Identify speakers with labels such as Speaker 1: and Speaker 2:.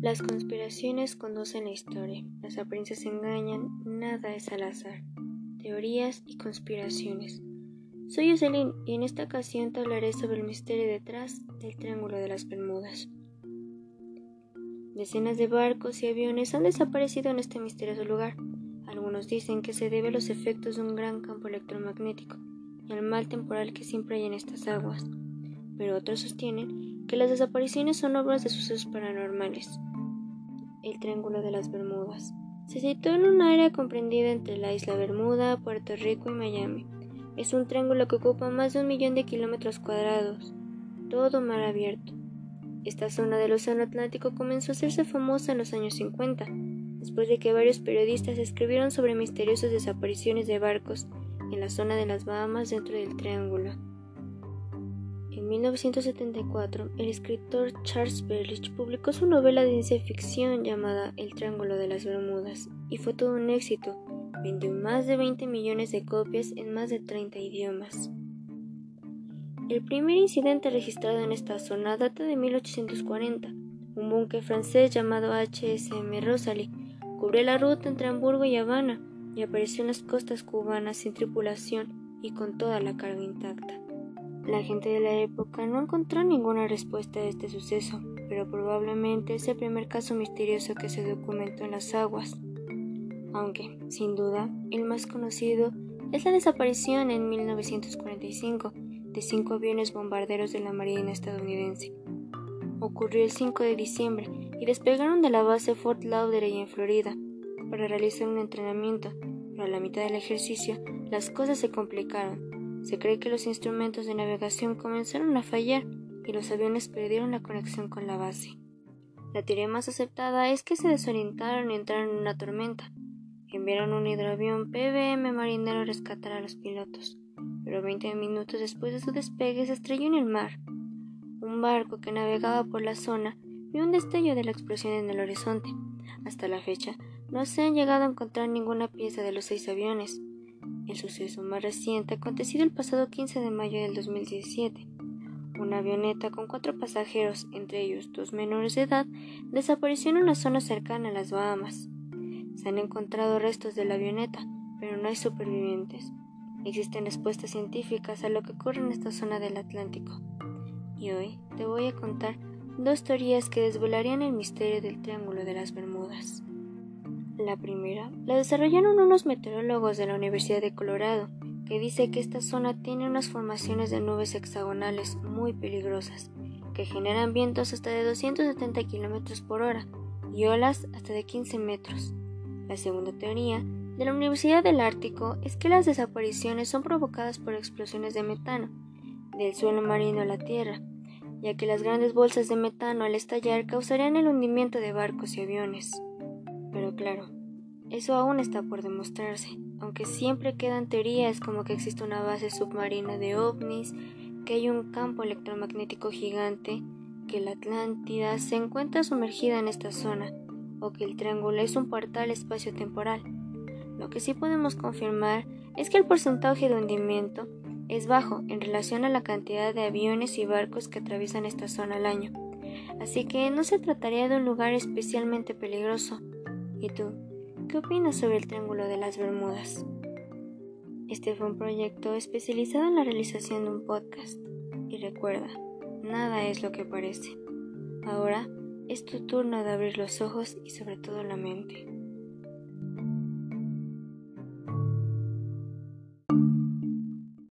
Speaker 1: Las conspiraciones conducen la historia, las apariencias engañan, nada es al azar. Teorías y conspiraciones. Soy Jocelyn y en esta ocasión te hablaré sobre el misterio detrás del Triángulo de las Bermudas. Decenas de barcos y aviones han desaparecido en este misterioso lugar. Algunos dicen que se debe a los efectos de un gran campo electromagnético y al mal temporal que siempre hay en estas aguas, pero otros sostienen que las desapariciones son obras de sucesos paranormales el Triángulo de las Bermudas. Se sitúa en un área comprendida entre la isla Bermuda, Puerto Rico y Miami. Es un triángulo que ocupa más de un millón de kilómetros cuadrados, todo mar abierto. Esta zona del Océano Atlántico comenzó a hacerse famosa en los años 50, después de que varios periodistas escribieron sobre misteriosas desapariciones de barcos en la zona de las Bahamas dentro del triángulo. En 1974, el escritor Charles Berlich publicó su novela de ciencia ficción llamada El Triángulo de las Bermudas y fue todo un éxito. Vendió más de 20 millones de copias en más de 30 idiomas. El primer incidente registrado en esta zona data de 1840. Un buque francés llamado HSM Rosalie cubrió la ruta entre Hamburgo y Habana y apareció en las costas cubanas sin tripulación y con toda la carga intacta. La gente de la época no encontró ninguna respuesta a este suceso, pero probablemente es el primer caso misterioso que se documentó en las aguas. Aunque, sin duda, el más conocido es la desaparición en 1945 de cinco aviones bombarderos de la Marina estadounidense. Ocurrió el 5 de diciembre y despegaron de la base Fort Lauderdale en Florida para realizar un entrenamiento, pero a la mitad del ejercicio las cosas se complicaron se cree que los instrumentos de navegación comenzaron a fallar y los aviones perdieron la conexión con la base. La teoría más aceptada es que se desorientaron y entraron en una tormenta. Enviaron un hidroavión PBM marinero a rescatar a los pilotos, pero 20 minutos después de su despegue se estrelló en el mar. Un barco que navegaba por la zona vio un destello de la explosión en el horizonte. Hasta la fecha, no se han llegado a encontrar ninguna pieza de los seis aviones. El suceso más reciente acontecido el pasado 15 de mayo del 2017. Una avioneta con cuatro pasajeros, entre ellos dos menores de edad, desapareció en una zona cercana a las Bahamas. Se han encontrado restos de la avioneta, pero no hay supervivientes. Existen respuestas científicas a lo que ocurre en esta zona del Atlántico. Y hoy te voy a contar dos teorías que desvelarían el misterio del Triángulo de las Bermudas. La primera la desarrollaron unos meteorólogos de la Universidad de Colorado, que dice que esta zona tiene unas formaciones de nubes hexagonales muy peligrosas, que generan vientos hasta de 270 km por hora y olas hasta de 15 metros. La segunda teoría de la Universidad del Ártico es que las desapariciones son provocadas por explosiones de metano del suelo marino a la Tierra, ya que las grandes bolsas de metano al estallar causarían el hundimiento de barcos y aviones. Pero claro, eso aún está por demostrarse, aunque siempre quedan teorías como que existe una base submarina de ovnis, que hay un campo electromagnético gigante, que la Atlántida se encuentra sumergida en esta zona, o que el triángulo es un portal espacio-temporal. Lo que sí podemos confirmar es que el porcentaje de hundimiento es bajo en relación a la cantidad de aviones y barcos que atraviesan esta zona al año, así que no se trataría de un lugar especialmente peligroso, ¿Y tú? ¿Qué opinas sobre el Triángulo de las Bermudas? Este fue un proyecto especializado en la realización de un podcast. Y recuerda, nada es lo que parece. Ahora es tu turno de abrir los ojos y sobre todo la mente.